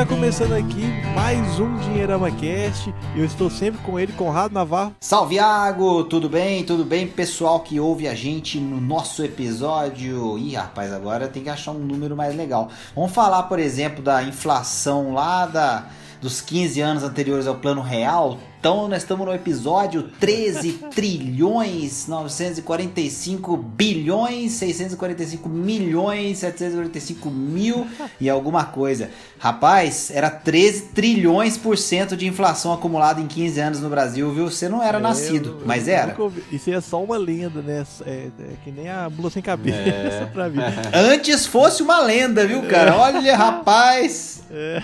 está começando aqui mais um Dinheirama Cast. Eu estou sempre com ele, Conrado Navarro. Salve, Iago! Tudo bem? Tudo bem, pessoal que ouve a gente no nosso episódio? Ih, rapaz, agora tem que achar um número mais legal. Vamos falar, por exemplo, da inflação lá da, dos 15 anos anteriores ao Plano Real. Então, nós estamos no episódio 13 trilhões 945 bilhões 645 milhões 745 mil e alguma coisa. Rapaz, era 13 trilhões por cento de inflação acumulada em 15 anos no Brasil, viu? Você não era é, nascido, eu, mas eu era. Isso é só uma lenda, né? É, é que nem a bula sem cabeça é. pra mim. Antes fosse uma lenda, viu, cara? Olha, rapaz. É.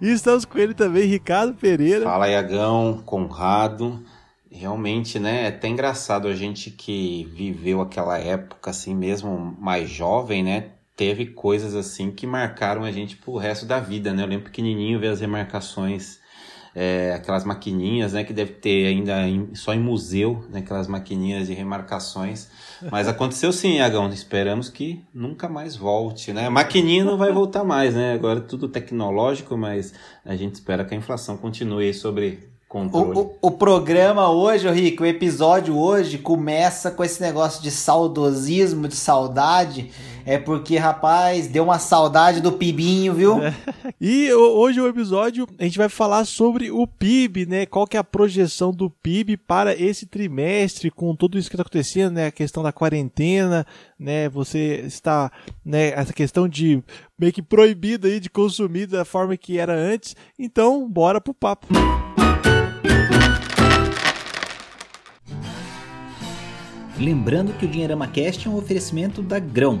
E estamos com ele também, Ricardo Pereira. Fala, Iagão. Conrado. Realmente, né? É até engraçado a gente que viveu aquela época assim mesmo mais jovem, né? Teve coisas assim que marcaram a gente pro resto da vida, né? Eu lembro pequenininho ver as remarcações, é, aquelas maquininhas, né? Que deve ter ainda em, só em museu, né? Aquelas maquininhas de remarcações. Mas aconteceu sim, Agão. Esperamos que nunca mais volte, né? A maquininha não vai voltar mais, né? Agora é tudo tecnológico, mas a gente espera que a inflação continue sobre o, o, o, programa hoje, Rico, o episódio hoje começa com esse negócio de saudosismo, de saudade. É porque, rapaz, deu uma saudade do Pibinho, viu? É. E hoje o episódio a gente vai falar sobre o PIB, né? Qual que é a projeção do PIB para esse trimestre, com tudo isso que está acontecendo, né? A questão da quarentena, né? Você está, né? Essa questão de meio que proibido aí de consumir da forma que era antes. Então, bora pro papo. Lembrando que o Dinheirama Cast é um oferecimento da Grão.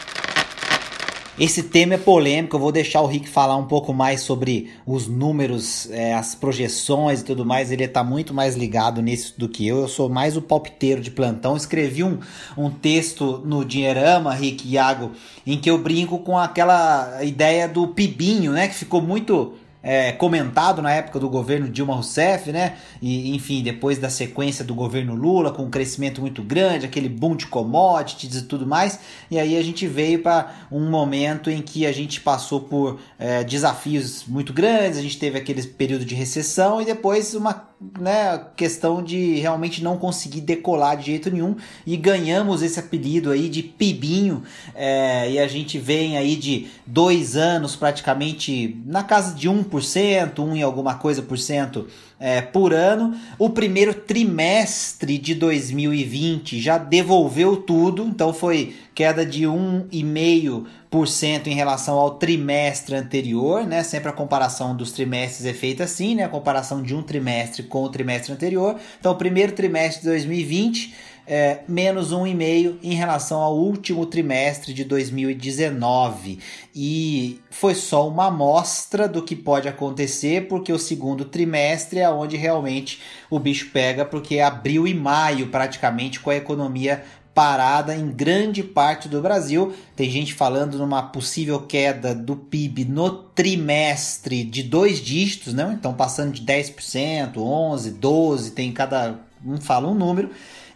Esse tema é polêmico, eu vou deixar o Rick falar um pouco mais sobre os números, é, as projeções e tudo mais. Ele está muito mais ligado nisso do que eu. Eu sou mais o palpiteiro de plantão. Escrevi um, um texto no Dinheirama, Rick e Iago, em que eu brinco com aquela ideia do pibinho, né? Que ficou muito é, comentado na época do governo Dilma Rousseff, né? E, enfim, depois da sequência do governo Lula, com um crescimento muito grande, aquele boom de commodities e tudo mais. E aí a gente veio para um momento em que a gente passou por é, desafios muito grandes, a gente teve aquele período de recessão e depois uma né, questão de realmente não conseguir decolar de jeito nenhum. E ganhamos esse apelido aí de Pibinho é, e a gente vem aí de dois anos praticamente na casa de 1%, 1 em alguma coisa por cento é, por ano. O primeiro trimestre de 2020 já devolveu tudo, então foi queda de 1,5% em relação ao trimestre anterior, né? Sempre a comparação dos trimestres é feita assim, né? A comparação de um trimestre com o trimestre anterior. Então, o primeiro trimestre de 2020 é, menos 1,5 em relação ao último trimestre de 2019. E foi só uma amostra do que pode acontecer, porque o segundo trimestre é onde realmente o bicho pega, porque abril e maio praticamente com a economia parada em grande parte do Brasil. Tem gente falando numa possível queda do PIB no trimestre de dois dígitos, né? Então passando de 10%, 11, 12, tem cada um fala um número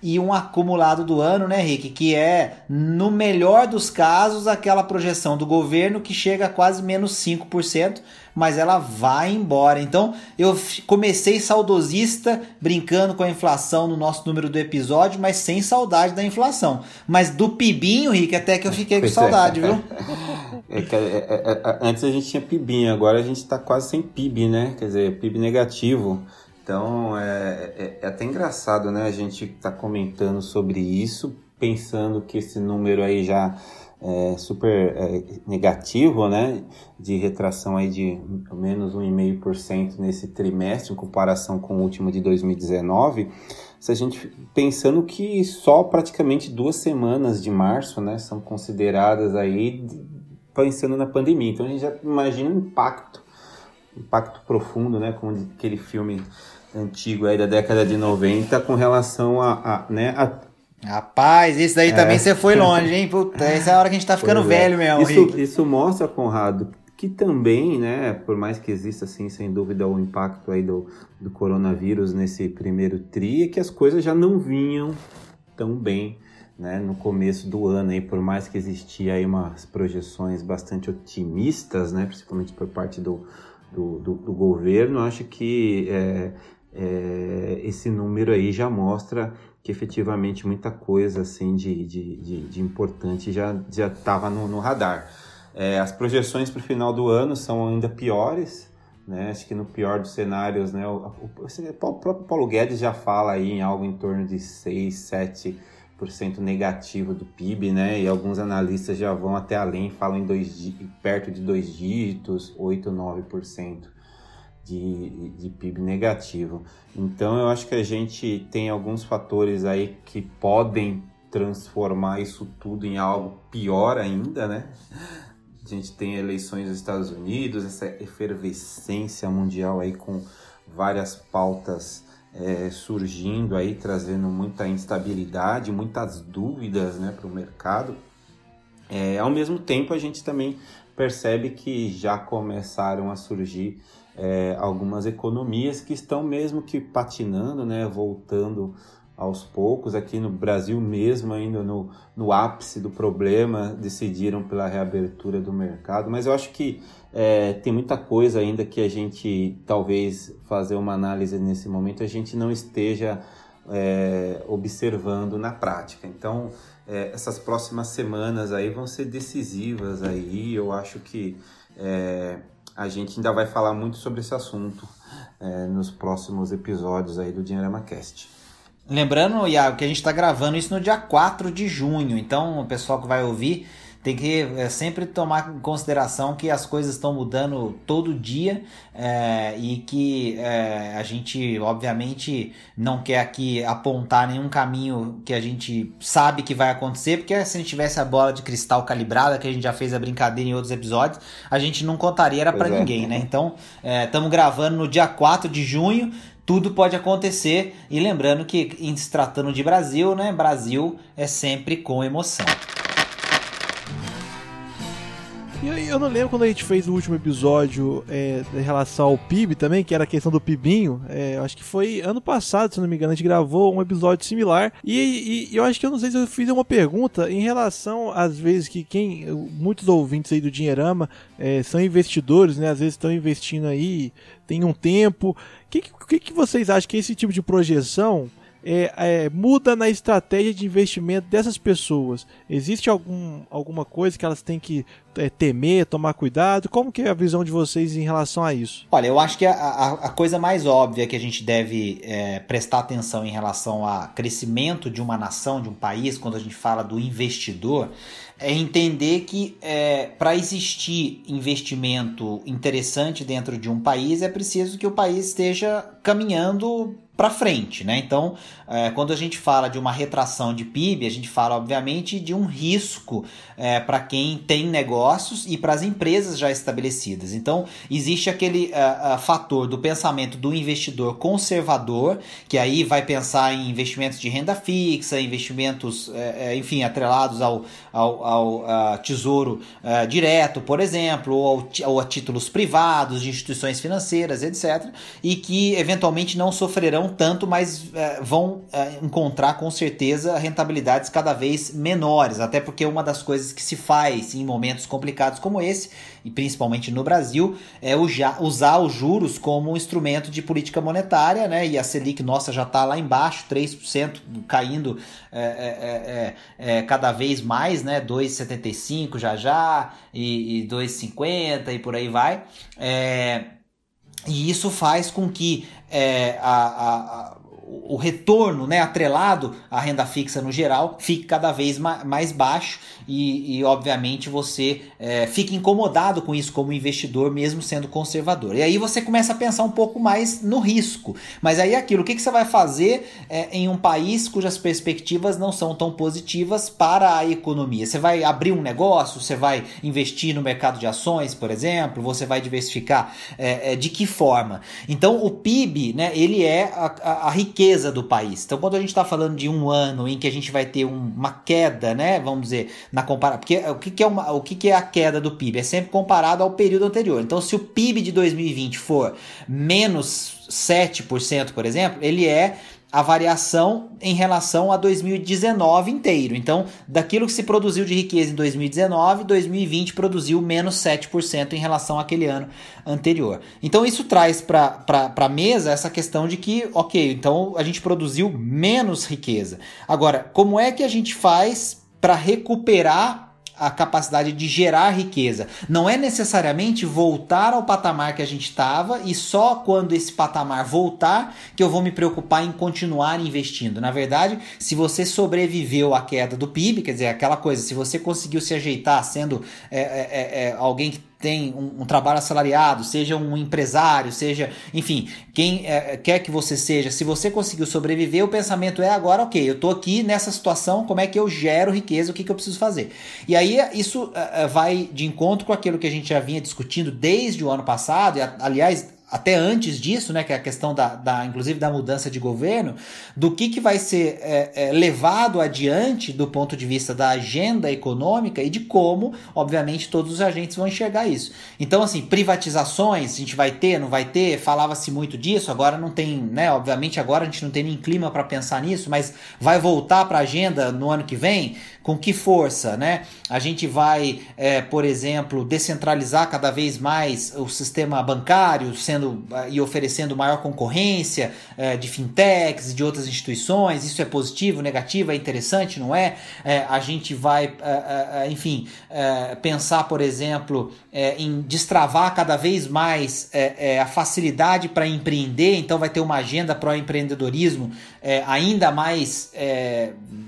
e um acumulado do ano, né, Rick? Que é, no melhor dos casos, aquela projeção do governo que chega a quase menos 5%, mas ela vai embora. Então, eu comecei saudosista, brincando com a inflação no nosso número do episódio, mas sem saudade da inflação. Mas do pibinho, Rick, até que eu fiquei com é. saudade, é. viu? É que, é, é, antes a gente tinha pibinho, agora a gente está quase sem PIB, né? Quer dizer, PIB negativo. Então é, é, é, até engraçado, né? A gente tá comentando sobre isso, pensando que esse número aí já é super é, negativo, né? De retração aí de menos 1,5% nesse trimestre em comparação com o último de 2019. Se a gente pensando que só praticamente duas semanas de março, né, são consideradas aí pensando na pandemia. Então a gente já imagina o impacto, impacto profundo, né? Como aquele filme antigo aí da década de 90 com relação a, a né, a... Rapaz, isso daí é. também você foi longe, hein? Puta, essa é a hora que a gente tá ficando pois é. velho é. mesmo. Isso, isso mostra, Conrado, que também, né, por mais que exista, assim, sem dúvida, o impacto aí do, do coronavírus nesse primeiro tri, é que as coisas já não vinham tão bem, né, no começo do ano, aí, por mais que existia aí umas projeções bastante otimistas, né, principalmente por parte do, do, do, do governo, acho que é, é, esse número aí já mostra que efetivamente muita coisa assim de, de, de, de importante já estava no, no radar. É, as projeções para o final do ano são ainda piores, né? Acho que no pior dos cenários, né? O, o, o, próprio Paulo Guedes já fala aí em algo em torno de 6, 7% negativo do PIB, né? E alguns analistas já vão até além, falam em dois, perto de dois dígitos, 8, 9% de, de PIB negativo. Então eu acho que a gente tem alguns fatores aí que podem transformar isso tudo em algo pior ainda, né? A gente tem eleições nos Estados Unidos, essa efervescência mundial aí com várias pautas é, surgindo aí, trazendo muita instabilidade, muitas dúvidas né, para o mercado. É, ao mesmo tempo, a gente também percebe que já começaram a surgir é, algumas economias que estão mesmo que patinando, né, voltando aos poucos. Aqui no Brasil mesmo, ainda no, no ápice do problema, decidiram pela reabertura do mercado. Mas eu acho que é, tem muita coisa ainda que a gente, talvez, fazer uma análise nesse momento, a gente não esteja é, observando na prática. Então, é, essas próximas semanas aí vão ser decisivas aí. Eu acho que é, a gente ainda vai falar muito sobre esse assunto é, nos próximos episódios aí do Dinheirama Cast. Lembrando, Iago, que a gente está gravando isso no dia 4 de junho, então o pessoal que vai ouvir tem que é, sempre tomar em consideração que as coisas estão mudando todo dia é, e que é, a gente, obviamente, não quer aqui apontar nenhum caminho que a gente sabe que vai acontecer, porque se a gente tivesse a bola de cristal calibrada, que a gente já fez a brincadeira em outros episódios, a gente não contaria, era para é. ninguém, né? Então, estamos gravando no dia 4 de junho tudo pode acontecer. E lembrando que, em se tratando de Brasil, né? Brasil é sempre com emoção. E eu não lembro quando a gente fez o último episódio é, em relação ao PIB também, que era a questão do PIBinho. É, acho que foi ano passado, se não me engano, a gente gravou um episódio similar. E, e, eu acho que eu não sei se eu fiz uma pergunta em relação, às vezes, que quem. Muitos ouvintes aí do Dinheirama é, são investidores, né? Às vezes estão investindo aí, tem um tempo. O que, que, que vocês acham que esse tipo de projeção é, é, muda na estratégia de investimento dessas pessoas? Existe algum, alguma coisa que elas têm que é, temer, tomar cuidado? Como que é a visão de vocês em relação a isso? Olha, eu acho que a, a, a coisa mais óbvia que a gente deve é, prestar atenção em relação ao crescimento de uma nação, de um país, quando a gente fala do investidor, é entender que é, para existir investimento interessante dentro de um país é preciso que o país esteja caminhando para frente, né? Então, é, quando a gente fala de uma retração de PIB, a gente fala, obviamente, de um risco é, para quem tem negócios e para as empresas já estabelecidas. Então, existe aquele uh, uh, fator do pensamento do investidor conservador, que aí vai pensar em investimentos de renda fixa, investimentos, uh, enfim, atrelados ao, ao, ao tesouro direto, por exemplo, ou, ao, ou a títulos privados de instituições financeiras, etc., e que eventualmente não sofrerão tanto, mas vão encontrar com certeza rentabilidades cada vez menores, até porque uma das coisas que se faz em momentos complicados como esse, e principalmente no Brasil, é usar os juros como um instrumento de política monetária, né? E a Selic nossa já está lá embaixo, 3%, caindo é, é, é, é, cada vez mais, né? 2,75 já já, e, e 2,50 e por aí vai. É, e isso faz com que é, a, a o retorno né, atrelado à renda fixa no geral fique cada vez mais baixo e, e obviamente, você é, fica incomodado com isso como investidor, mesmo sendo conservador. E aí você começa a pensar um pouco mais no risco. Mas aí é aquilo, o que, que você vai fazer é, em um país cujas perspectivas não são tão positivas para a economia? Você vai abrir um negócio, você vai investir no mercado de ações, por exemplo, você vai diversificar é, é de que forma? Então o PIB, né, ele é a, a, a riqueza do país. Então quando a gente está falando de um ano em que a gente vai ter um, uma queda, né, vamos dizer, na comparação. Porque o que, que é uma, o que, que é a queda do PIB? É sempre comparado ao período anterior. Então, se o PIB de 2020 for menos 7%, por exemplo, ele é a variação em relação a 2019 inteiro. Então, daquilo que se produziu de riqueza em 2019, 2020 produziu menos 7% em relação àquele ano anterior. Então, isso traz para a mesa essa questão de que, ok, então a gente produziu menos riqueza. Agora, como é que a gente faz para recuperar a capacidade de gerar riqueza. Não é necessariamente voltar ao patamar que a gente estava e só quando esse patamar voltar que eu vou me preocupar em continuar investindo. Na verdade, se você sobreviveu à queda do PIB, quer dizer, aquela coisa, se você conseguiu se ajeitar sendo é, é, é, é alguém que tem um, um, trabalho assalariado, seja um empresário, seja, enfim, quem é, quer que você seja, se você conseguiu sobreviver, o pensamento é agora, ok, eu tô aqui nessa situação, como é que eu gero riqueza, o que, que eu preciso fazer? E aí isso uh, vai de encontro com aquilo que a gente já vinha discutindo desde o ano passado, e aliás, até antes disso, né, que é a questão da, da inclusive da mudança de governo, do que, que vai ser é, é, levado adiante do ponto de vista da agenda econômica e de como, obviamente, todos os agentes vão enxergar isso. Então, assim, privatizações, a gente vai ter, não vai ter, falava-se muito disso, agora não tem, né, obviamente agora a gente não tem nem clima para pensar nisso, mas vai voltar para a agenda no ano que vem, com que força, né? A gente vai, é, por exemplo, descentralizar cada vez mais o sistema bancário, sendo é, e oferecendo maior concorrência é, de fintechs de outras instituições. Isso é positivo, negativo, é interessante, não é? é a gente vai, é, enfim, pensar, por exemplo, em destravar cada vez mais a facilidade para empreender. Então, vai ter uma agenda para o empreendedorismo ainda mais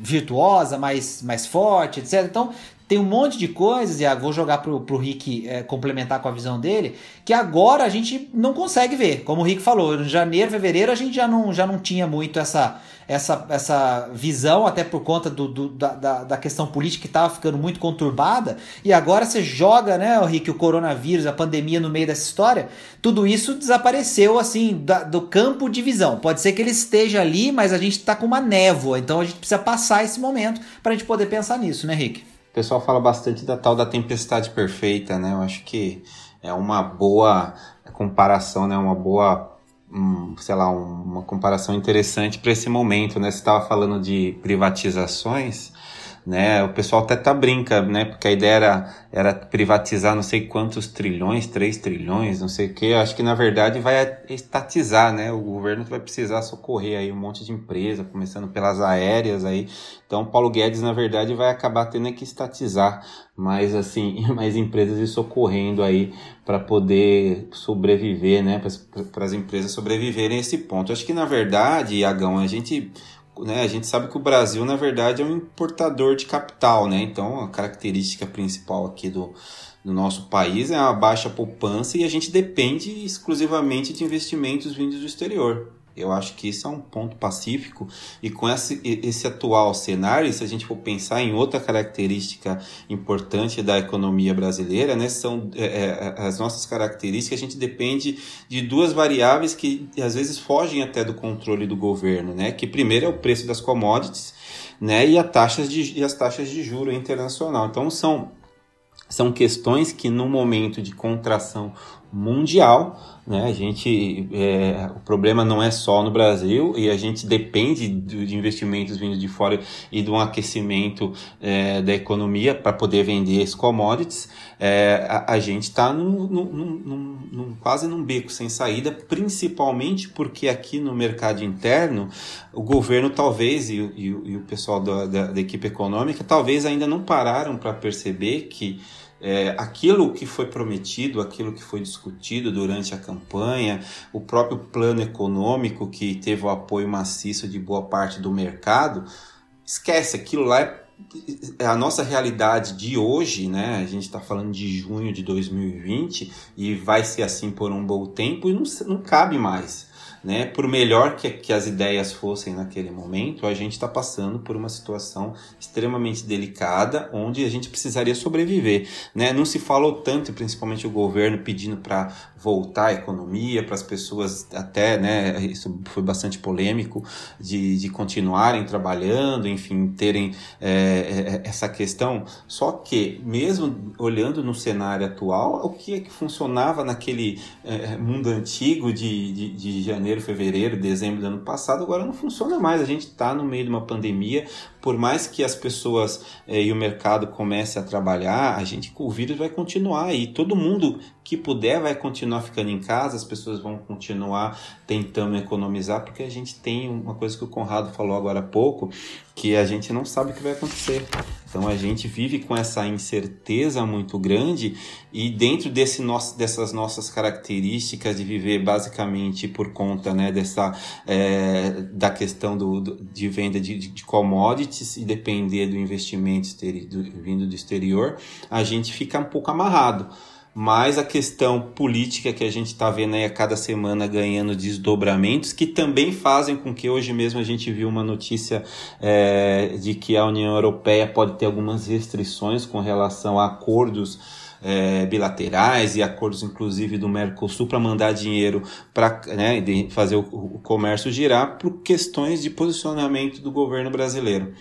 virtuosa, mais, mais forte, etc. Então, tem um monte de coisas, e vou jogar pro, pro Rick é, complementar com a visão dele, que agora a gente não consegue ver. Como o Rick falou, em janeiro, fevereiro, a gente já não, já não tinha muito essa, essa, essa visão, até por conta do, do da, da questão política que estava ficando muito conturbada. E agora você joga, né, o Rick, o coronavírus, a pandemia no meio dessa história, tudo isso desapareceu, assim, da, do campo de visão. Pode ser que ele esteja ali, mas a gente está com uma névoa, então a gente precisa passar esse momento para a gente poder pensar nisso, né, Rick? Pessoal fala bastante da tal da tempestade perfeita, né? Eu acho que é uma boa comparação, né? Uma boa, um, sei lá, um, uma comparação interessante para esse momento, né? Você estava falando de privatizações né? O pessoal até tá brinca, né? Porque a ideia era, era privatizar não sei quantos trilhões, 3 trilhões, não sei o que. Acho que na verdade vai estatizar, né? O governo vai precisar socorrer aí um monte de empresa, começando pelas aéreas aí. Então Paulo Guedes na verdade vai acabar tendo que estatizar mais assim, mais empresas e socorrendo aí para poder sobreviver, né? Para as empresas sobreviverem a esse ponto. Acho que na verdade, Iagão, a gente né, a gente sabe que o Brasil, na verdade, é um importador de capital, né? Então, a característica principal aqui do, do nosso país é a baixa poupança e a gente depende exclusivamente de investimentos vindos do exterior. Eu acho que isso é um ponto pacífico e com esse, esse atual cenário, se a gente for pensar em outra característica importante da economia brasileira, né, são é, é, as nossas características, a gente depende de duas variáveis que às vezes fogem até do controle do governo, né, que primeiro é o preço das commodities, né, e, a taxas de, e as taxas de juro internacional. Então são são questões que no momento de contração mundial, né? A gente, é, o problema não é só no Brasil e a gente depende de investimentos vindo de fora e de um aquecimento é, da economia para poder vender esses commodities. É, a, a, gente está quase num beco sem saída, principalmente porque aqui no mercado interno o governo talvez e, e, e o pessoal da, da, da equipe econômica talvez ainda não pararam para perceber que é, aquilo que foi prometido, aquilo que foi discutido durante a campanha, o próprio plano econômico que teve o apoio maciço de boa parte do mercado, esquece, aquilo lá é, é a nossa realidade de hoje, né? A gente está falando de junho de 2020 e vai ser assim por um bom tempo e não, não cabe mais né? Por melhor que, que as ideias fossem naquele momento, a gente está passando por uma situação extremamente delicada, onde a gente precisaria sobreviver, né? Não se falou tanto, principalmente o governo pedindo para voltar a economia, para as pessoas até, né? Isso foi bastante polêmico de, de continuarem trabalhando, enfim, terem é, é essa questão. Só que mesmo olhando no cenário atual, o que é que funcionava naquele é, mundo antigo de, de, de janeiro fevereiro, dezembro do ano passado, agora não funciona mais. A gente está no meio de uma pandemia, por mais que as pessoas eh, e o mercado comece a trabalhar, a gente o vírus vai continuar e todo mundo que puder vai continuar ficando em casa, as pessoas vão continuar tentando economizar, porque a gente tem uma coisa que o Conrado falou agora há pouco, que a gente não sabe o que vai acontecer. Então a gente vive com essa incerteza muito grande e dentro desse nosso, dessas nossas características de viver basicamente por conta né, dessa, é, da questão do, do de venda de, de, commodities e depender do investimento exteri, do, vindo do exterior, a gente fica um pouco amarrado mas a questão política que a gente está vendo aí a cada semana ganhando desdobramentos, que também fazem com que hoje mesmo a gente viu uma notícia é, de que a União Europeia pode ter algumas restrições com relação a acordos é, bilaterais e acordos inclusive do Mercosul para mandar dinheiro para né, fazer o, o comércio girar por questões de posicionamento do governo brasileiro.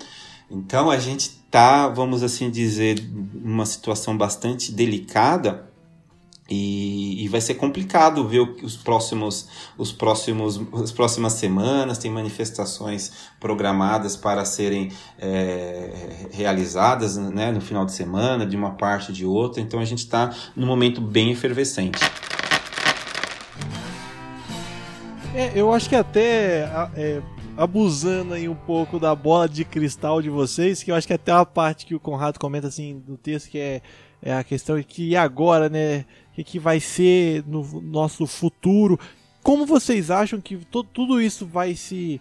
Então a gente está, vamos assim dizer, numa situação bastante delicada e, e, vai ser complicado ver os próximos, os próximos, as próximas semanas. Tem manifestações programadas para serem é, realizadas né, no final de semana, de uma parte de outra. Então a gente está num momento bem efervescente. É, eu acho que até é, abusando aí um pouco da bola de cristal de vocês, que eu acho que até a parte que o Conrado comenta assim do texto que é, é a questão de que agora, né? Que, que vai ser no nosso futuro. Como vocês acham que tudo isso vai se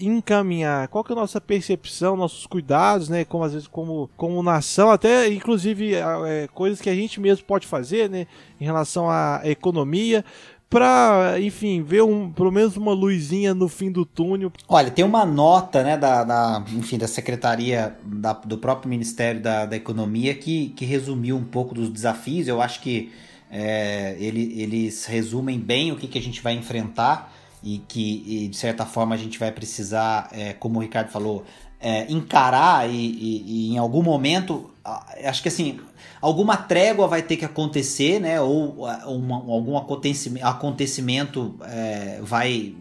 encaminhar? Qual que é a nossa percepção, nossos cuidados, né? Como às vezes como, como nação, até inclusive é, coisas que a gente mesmo pode fazer, né? Em relação à economia para, enfim, ver um, pelo menos uma luzinha no fim do túnel. Olha, tem uma nota, né, da, da enfim, da secretaria da, do próprio Ministério da, da Economia que, que resumiu um pouco dos desafios. Eu acho que é, ele, eles resumem bem o que, que a gente vai enfrentar e que, e, de certa forma, a gente vai precisar, é, como o Ricardo falou, é, encarar e, e, e, em algum momento, acho que assim, alguma trégua vai ter que acontecer, né? Ou uma, algum acontecimento, acontecimento é, vai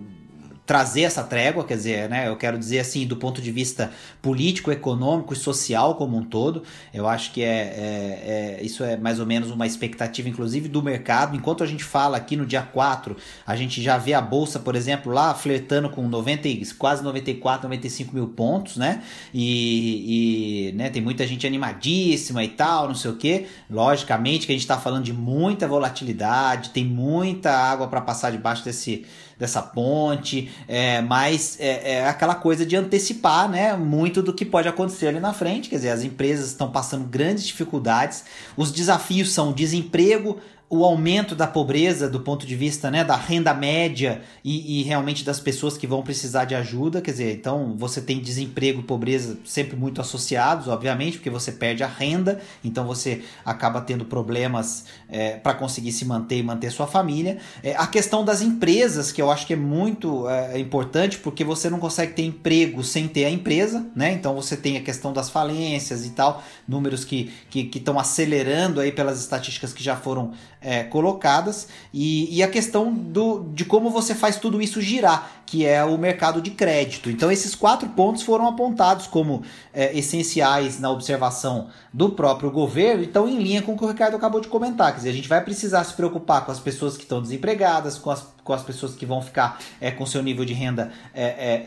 trazer essa trégua, quer dizer, né, eu quero dizer assim, do ponto de vista político, econômico e social como um todo, eu acho que é, é, é, isso é mais ou menos uma expectativa, inclusive, do mercado. Enquanto a gente fala aqui no dia 4, a gente já vê a Bolsa, por exemplo, lá flertando com 90, quase 94, 95 mil pontos, né? E, e né, tem muita gente animadíssima e tal, não sei o que. Logicamente que a gente está falando de muita volatilidade, tem muita água para passar debaixo desse dessa ponte, é, mas é, é, aquela coisa de antecipar né, muito do que pode acontecer ali na frente. Quer dizer, as empresas estão passando grandes dificuldades, os desafios são desemprego, o aumento da pobreza do ponto de vista né, da renda média e, e, realmente das pessoas que vão precisar de ajuda. Quer dizer, então você tem desemprego e pobreza sempre muito associados, obviamente, porque você perde a renda, então você acaba tendo problemas é, para conseguir se manter e manter sua família. É, a questão das empresas, que eu acho que é muito é, importante, porque você não consegue ter emprego sem ter a empresa, né? Então você tem a questão das falências e tal, números que estão que, que acelerando aí pelas estatísticas que já foram é, colocadas e, e, a questão do, de como você faz tudo isso girar, que é o mercado de crédito. Então, esses quatro pontos foram apontados como é, essenciais na observação do próprio governo, então, em linha com o que o Ricardo acabou de comentar. Quer dizer, a gente vai precisar se preocupar com as pessoas que estão desempregadas, com as com as pessoas que vão ficar é, com seu nível de renda é, é,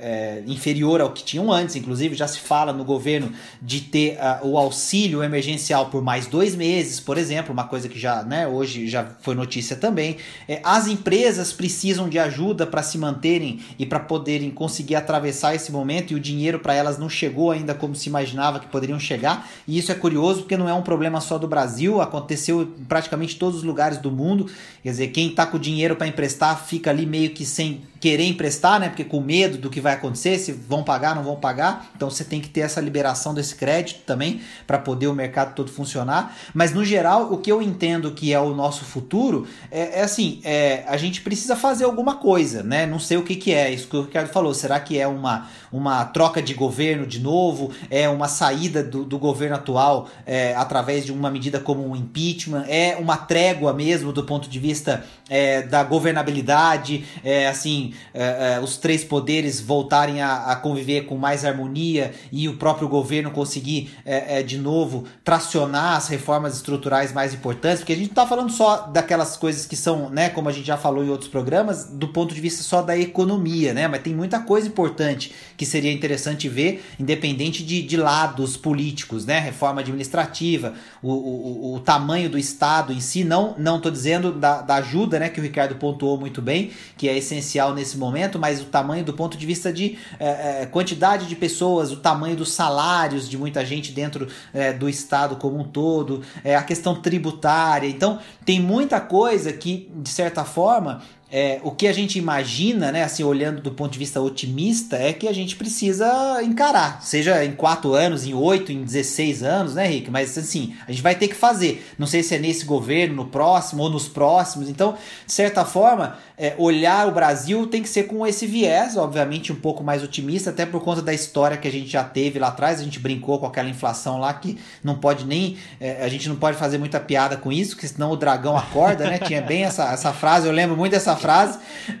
é, inferior ao que tinham antes. Inclusive, já se fala no governo de ter uh, o auxílio emergencial por mais dois meses, por exemplo, uma coisa que já né, hoje já foi notícia também. as empresas precisam de ajuda para se manterem e para poderem conseguir atravessar esse momento e o dinheiro para elas não chegou ainda como se imaginava que poderiam chegar. E isso é curioso porque não é um problema só do Brasil, aconteceu em praticamente todos os lugares do mundo. Quer dizer, quem está com dinheiro para emprestar fica ali meio que sem querer emprestar, né? Porque com medo do que vai acontecer, se vão pagar, não vão pagar. Então você tem que ter essa liberação desse crédito também para poder o mercado todo funcionar. Mas no geral, o que eu entendo que é o nosso futuro é, é assim: é, a gente precisa fazer alguma coisa, né? Não sei o que, que é. Isso que o Ricardo falou. Será que é uma, uma troca de governo de novo? É uma saída do, do governo atual é, através de uma medida como um impeachment? É uma trégua mesmo do ponto de vista é, da governabilidade? É assim é, é, os três poderes voltarem a, a, conviver com mais harmonia e o próprio governo conseguir é, de novo tracionar as reformas estruturais mais importantes, porque a gente não está falando só daquelas coisas que são, né, como a gente já falou em outros programas, do ponto de vista só da economia, né, mas tem muita coisa importante que seria interessante ver, independente de, de lados políticos, né, reforma administrativa, o, o, o tamanho do Estado em si, não não dizendo da, da ajuda, né, que o Ricardo pontuou muito bem, que é essencial nesse momento, mas o tamanho do ponto de vista de é, é, quantidade de pessoas, o tamanho dos salários de muita gente dentro é, do Estado como um todo, é, a questão tributária. Então, tem muita coisa que, de certa forma, é, o que a gente imagina, né, assim, olhando do ponto de vista otimista, é que a gente precisa encarar, seja em 4 anos, em 8, em 16 anos, né, Rick? Mas assim, a gente vai ter que fazer. Não sei se é nesse governo, no próximo ou nos próximos. Então, de certa forma, é, olhar o Brasil tem que ser com esse viés, obviamente, um pouco mais otimista, até por conta da história que a gente já teve lá atrás. A gente brincou com aquela inflação lá que não pode nem. É, a gente não pode fazer muita piada com isso, porque senão o dragão acorda, né? Tinha bem essa, essa frase, eu lembro muito dessa frase,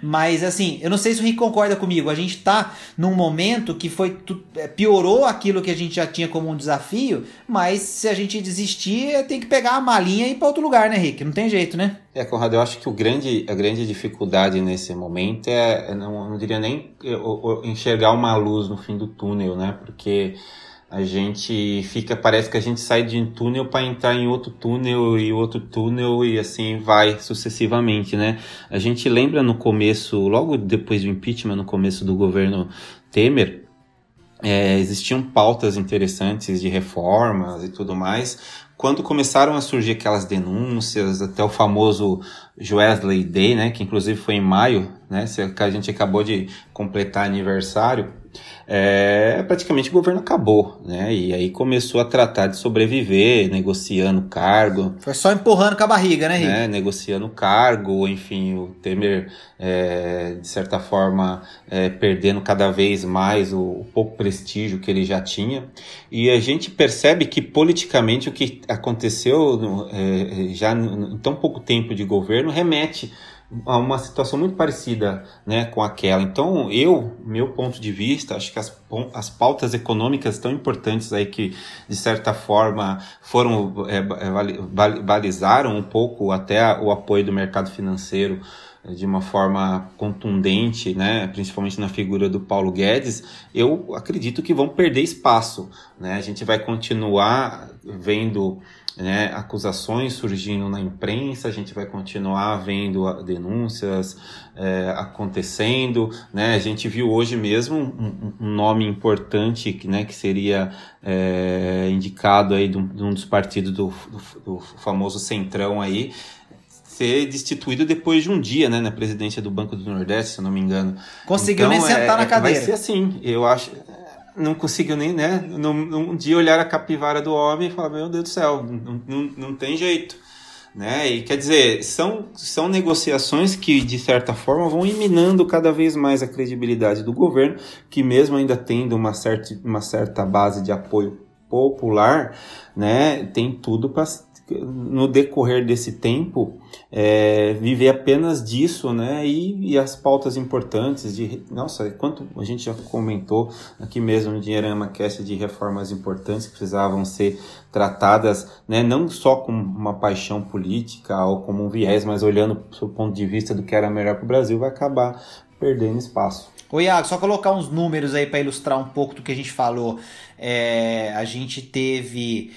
mas assim, eu não sei se o Rick concorda comigo. A gente tá num momento que foi é, piorou aquilo que a gente já tinha como um desafio, mas se a gente desistir, tem que pegar a malinha e ir para outro lugar, né, Rick? Não tem jeito, né? É, Conrado, eu acho que o grande, a grande dificuldade nesse momento é, não, não diria nem enxergar uma luz no fim do túnel, né? Porque a gente fica, parece que a gente sai de um túnel para entrar em outro túnel e outro túnel e assim vai sucessivamente, né? A gente lembra no começo, logo depois do impeachment, no começo do governo Temer, é, existiam pautas interessantes de reformas e tudo mais, quando começaram a surgir aquelas denúncias, até o famoso Wesley Day, né, que inclusive foi em maio, né, que a gente acabou de completar aniversário, é, praticamente o governo acabou, né? E aí começou a tratar de sobreviver, negociando cargo. Foi só empurrando com a barriga, né, Rick? Né? Negociando cargo, enfim, o Temer, é, de certa forma, é, perdendo cada vez mais o, o, pouco prestígio que ele já tinha. E a gente percebe que politicamente o que aconteceu é, já em tão pouco tempo de governo remete uma situação muito parecida né, com aquela. Então, eu, meu ponto de vista, acho que as, as pautas econômicas tão importantes aí que, de certa forma, foram é, é balizaram um pouco até o apoio do mercado financeiro é, de uma forma contundente, né, principalmente na figura do Paulo Guedes, eu acredito que vão perder espaço. Né? A gente vai continuar vendo né, acusações surgindo na imprensa, a gente vai continuar vendo denúncias é, acontecendo, né, a gente viu hoje mesmo um, um nome importante, né, que seria é, indicado aí de um, de um dos partidos do, do, do famoso Centrão aí, ser destituído depois de um dia, né, na presidência do Banco do Nordeste, se eu não me engano. Conseguiu então, nem sentar é, na cadeira. Vai ser assim, eu acho não conseguiu nem, né? Num, dia olhar a capivara do homem e falar, meu Deus do céu, não, não, não tem jeito. Né? E quer dizer, são, são negociações que, de certa forma, vão eliminando cada vez mais a credibilidade do governo, que mesmo ainda tendo uma certa, uma certa base de apoio popular, né, tem tudo para no decorrer desse tempo, é, viver apenas disso, né? E, e, as pautas importantes de. Nossa, quanto a gente já comentou aqui mesmo no Dinheirama Cast de reformas importantes que precisavam ser tratadas, né? Não só com uma paixão política ou como um viés, mas olhando do ponto de vista do que era melhor para o Brasil, vai acabar perdendo espaço. Ô Iago, só colocar uns números aí para ilustrar um pouco do que a gente falou. É, a gente teve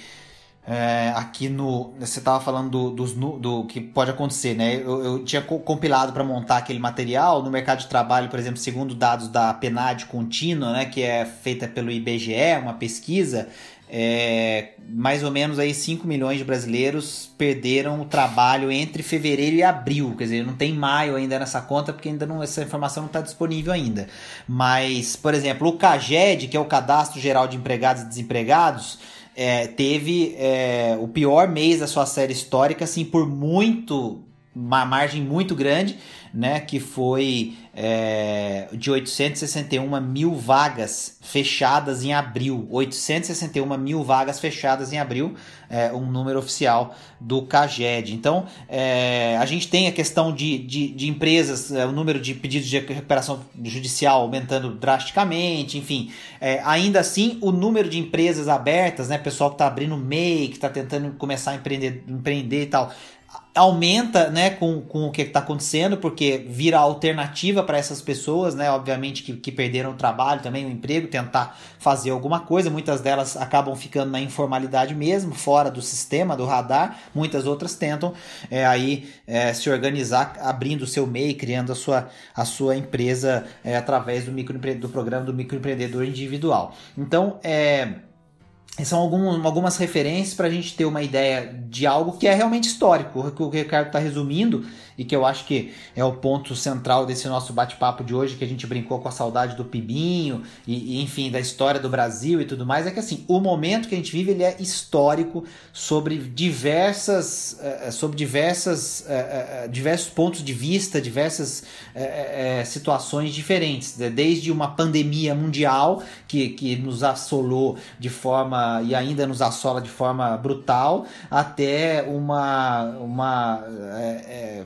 é, aqui no. Você estava falando do, do, do, que pode acontecer, né? Eu, eu tinha compilado para montar aquele material no mercado de trabalho, por exemplo, segundo dados da PNAD contínua, né? Que é feita pelo IBGE, uma pesquisa. É, mais ou menos aí 5 milhões de brasileiros perderam o trabalho entre fevereiro e abril. Quer dizer, não tem maio ainda nessa conta, porque ainda não, essa informação não está disponível ainda. Mas, por exemplo, o CAGED, que é o Cadastro Geral de Empregados e Desempregados, é, teve é, o pior mês da sua série histórica, assim, por muito, uma margem muito grande, né, que foi é, de 861 mil vagas fechadas em abril. 861 mil vagas fechadas em abril, é, um número oficial do CAGED. Então, é, a gente tem a questão de, de, de empresas, é, o número de pedidos de recuperação judicial aumentando drasticamente, enfim. É, ainda assim, o número de empresas abertas, né, pessoal que está abrindo MEI, que está tentando começar a empreender, empreender e tal, aumenta né, com, com o que está acontecendo, porque vira alternativa para essas pessoas, né, obviamente que, que perderam o trabalho também, o emprego, tentar fazer alguma coisa. Muitas delas acabam ficando na informalidade mesmo, fora do sistema, do radar. Muitas outras tentam é, aí é, se organizar, abrindo o seu MEI, criando a sua, a sua empresa é, através do, micro, do programa do microempreendedor individual. Então, é são algum, algumas referências para a gente ter uma ideia de algo que é realmente histórico, o que o Ricardo está resumindo e que eu acho que é o ponto central desse nosso bate-papo de hoje, que a gente brincou com a saudade do Pibinho e, e, enfim, da história do Brasil e tudo mais, é que assim, o momento que a gente vive ele é histórico sobre diversas, uh, sobre diversas, uh, diversos pontos de vista, diversas situações diferentes, desde uma pandemia mundial que, que nos assolou de forma e ainda nos assola de forma brutal, até uma, uma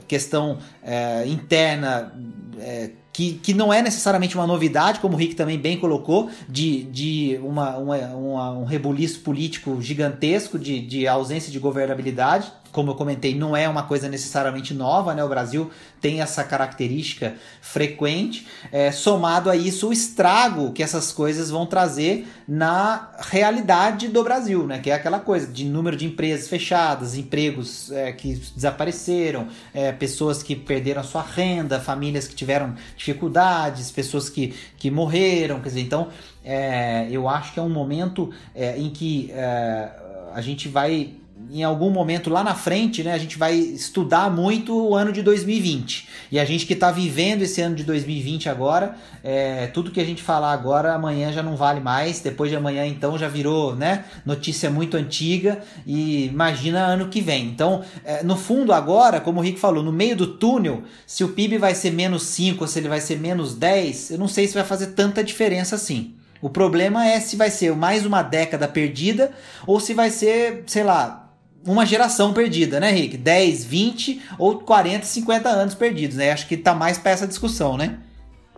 questão questão é, interna é, que, que não é necessariamente uma novidade, como o Rick também bem colocou, de, de uma, uma, uma um rebuliço político gigantesco, de, de ausência de governabilidade como eu comentei, não é uma coisa necessariamente nova, né? O Brasil tem essa característica frequente, é, somado a isso o estrago que essas coisas vão trazer na realidade do Brasil, né? Que é aquela coisa de número de empresas fechadas, empregos é, que desapareceram, é, pessoas que perderam a sua renda, famílias que tiveram dificuldades, pessoas que, que morreram, quer dizer, então é, eu acho que é um momento é, em que é, a gente vai em algum momento lá na frente, né, a gente vai estudar muito o ano de 2020. E a gente que está vivendo esse ano de 2020 agora, é, tudo que a gente falar agora, amanhã já não vale mais. Depois de amanhã, então, já virou né, notícia muito antiga. E imagina ano que vem. Então, é, no fundo, agora, como o Rick falou, no meio do túnel, se o PIB vai ser menos 5 ou se ele vai ser menos 10, eu não sei se vai fazer tanta diferença assim. O problema é se vai ser mais uma década perdida ou se vai ser, sei lá, uma geração perdida, né, Rick? 10, 20 ou 40, 50 anos perdidos, né? Acho que tá mais para essa discussão, né?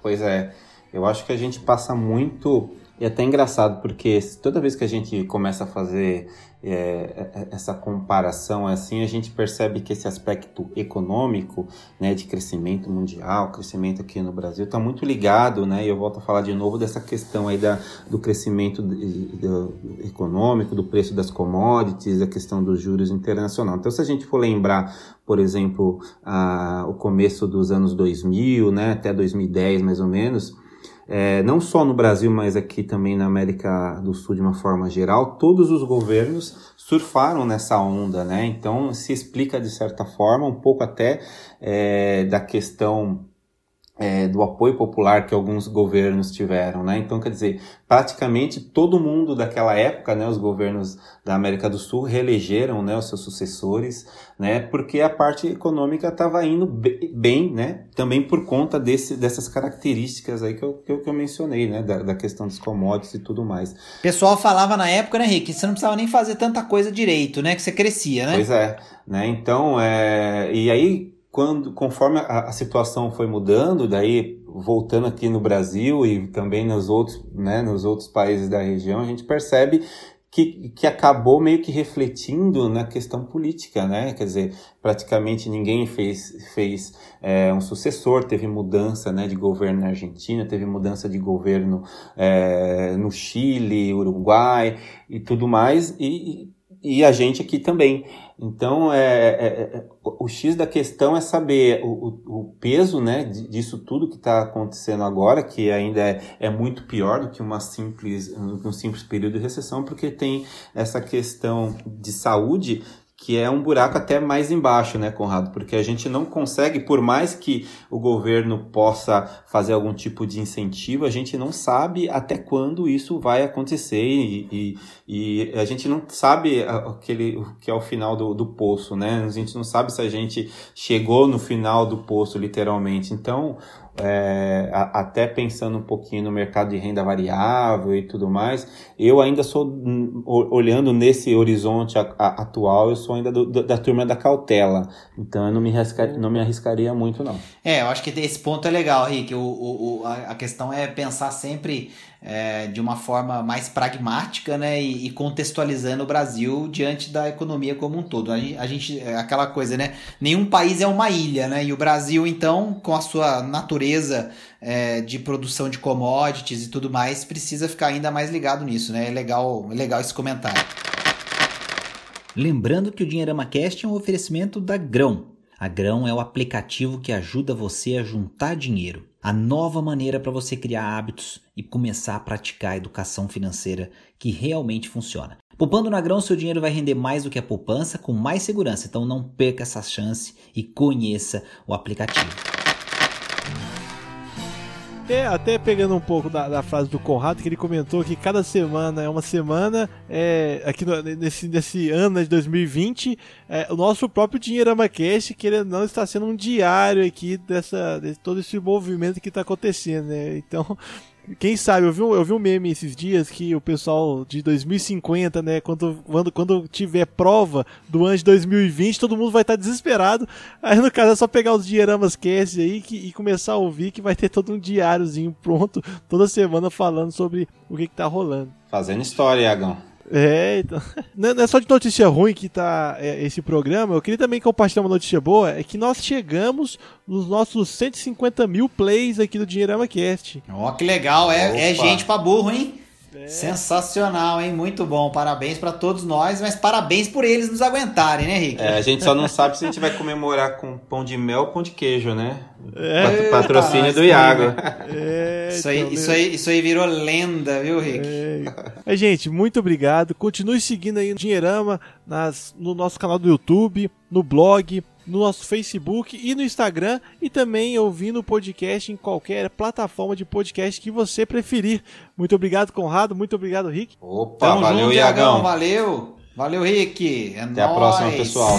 Pois é. Eu acho que a gente passa muito e é até engraçado, porque toda vez que a gente começa a fazer é, é, essa comparação assim, a gente percebe que esse aspecto econômico, né, de crescimento mundial, crescimento aqui no Brasil, está muito ligado, né, e eu volto a falar de novo dessa questão aí da, do crescimento econômico, do preço das commodities, a questão dos juros internacional. Então, se a gente for lembrar, por exemplo, a, o começo dos anos 2000, né, até 2010 mais ou menos, é, não só no Brasil, mas aqui também na América do Sul de uma forma geral, todos os governos surfaram nessa onda, né? Então se explica de certa forma um pouco até é, da questão é, do apoio popular que alguns governos tiveram, né? Então, quer dizer, praticamente todo mundo daquela época, né, os governos da América do Sul reelegeram, né, os seus sucessores, né, porque a parte econômica estava indo bem, né, também por conta desse, dessas características aí que eu, que eu, que eu mencionei, né, da, da, questão dos commodities e tudo mais. O pessoal falava na época, né, Rick, você não precisava nem fazer tanta coisa direito, né, que você crescia, né? Pois é, né, então, é, e aí quando, conforme a, a, situação foi mudando, daí voltando aqui no Brasil e também nos outros, né, nos outros países da região, a gente percebe que, que acabou meio que refletindo na questão política, né? Quer dizer, praticamente ninguém fez, fez é, um sucessor, teve mudança né, de governo na Argentina, teve mudança de governo é, no Chile, Uruguai e tudo mais, e, e a gente aqui também. Então, é, é, é, o X da questão é saber o, o peso né, disso tudo que está acontecendo agora, que ainda é, é, muito pior do que uma simples, um simples período de recessão, porque tem essa questão de saúde que é um buraco até mais embaixo, né, Conrado? Porque a gente não consegue, por mais que o governo possa fazer algum tipo de incentivo, a gente não sabe até quando isso vai acontecer e, e, e a gente não sabe aquele, o que é o final do, do poço, né? A gente não sabe se a gente chegou no final do poço, literalmente. Então, é, a, até pensando um pouquinho no mercado de renda variável e tudo mais, eu ainda sou, hum, olhando nesse horizonte a, a, atual, eu sou ainda do, do, da turma da cautela. Então eu não me, arriscaria, não me arriscaria muito, não. É, eu acho que esse ponto é legal, Rick. O, o, o a questão é pensar sempre é, de uma forma mais pragmática né, e, e, contextualizando o Brasil diante da economia como um todo. A gente, a gente, é aquela coisa, né? Nenhum país é uma ilha, né? E o Brasil, então, com a sua natureza é, de produção de commodities e tudo mais, precisa ficar ainda mais ligado nisso, né? É legal, é legal esse comentário. Lembrando que o Dinheirama Cast é um oferecimento da Grão. A Grão é o aplicativo que ajuda você a juntar dinheiro a nova maneira para você criar hábitos e começar a praticar a educação financeira que realmente funciona. Poupando na grão, seu dinheiro vai render mais do que a poupança com mais segurança, então não perca essa chance e conheça o aplicativo. Até, até pegando um pouco da, da, frase do Conrado, que ele comentou que cada semana é uma semana, é, aqui no, nesse, nesse ano de 2020, é, o nosso próprio Dinheirama Cast, que ele não está sendo um diário aqui dessa, de todo esse movimento que está acontecendo, né? Então, quem sabe, eu vi, um, eu vi um meme esses dias que o pessoal de 2050, né, quando, quando, quando tiver prova do ano de 2020, todo mundo vai estar desesperado. Aí no caso é só pegar os diaramas cast aí que, e começar a ouvir que vai ter todo um diáriozinho pronto toda semana falando sobre o que, que tá rolando. Fazendo história, Iagão. É, então. Não é só de notícia ruim que tá é, esse programa. Eu queria também compartilhar uma notícia boa. É que nós chegamos nos nossos 150 mil plays aqui do Dinheirama Cast. Ó, oh, que legal. É, é gente pra burro, hein? É. Sensacional, hein? Muito bom. Parabéns para todos nós, mas parabéns por eles nos aguentarem, né, Rick? É, a gente só não sabe se a gente vai comemorar com pão de mel ou pão de queijo, né? É, Patrocínio do Iago. É, isso, aí, então, isso, aí, isso aí virou lenda, viu, Rick? É. Gente, muito obrigado. Continue seguindo aí no Dinheirama, nas, no nosso canal do YouTube, no blog, no nosso Facebook e no Instagram e também ouvindo o podcast em qualquer plataforma de podcast que você preferir. Muito obrigado, Conrado. Muito obrigado, Rick. Opa, Tamo valeu, junto, Iagão. Valeu. Valeu, Rick. É Até nóis. a próxima, pessoal.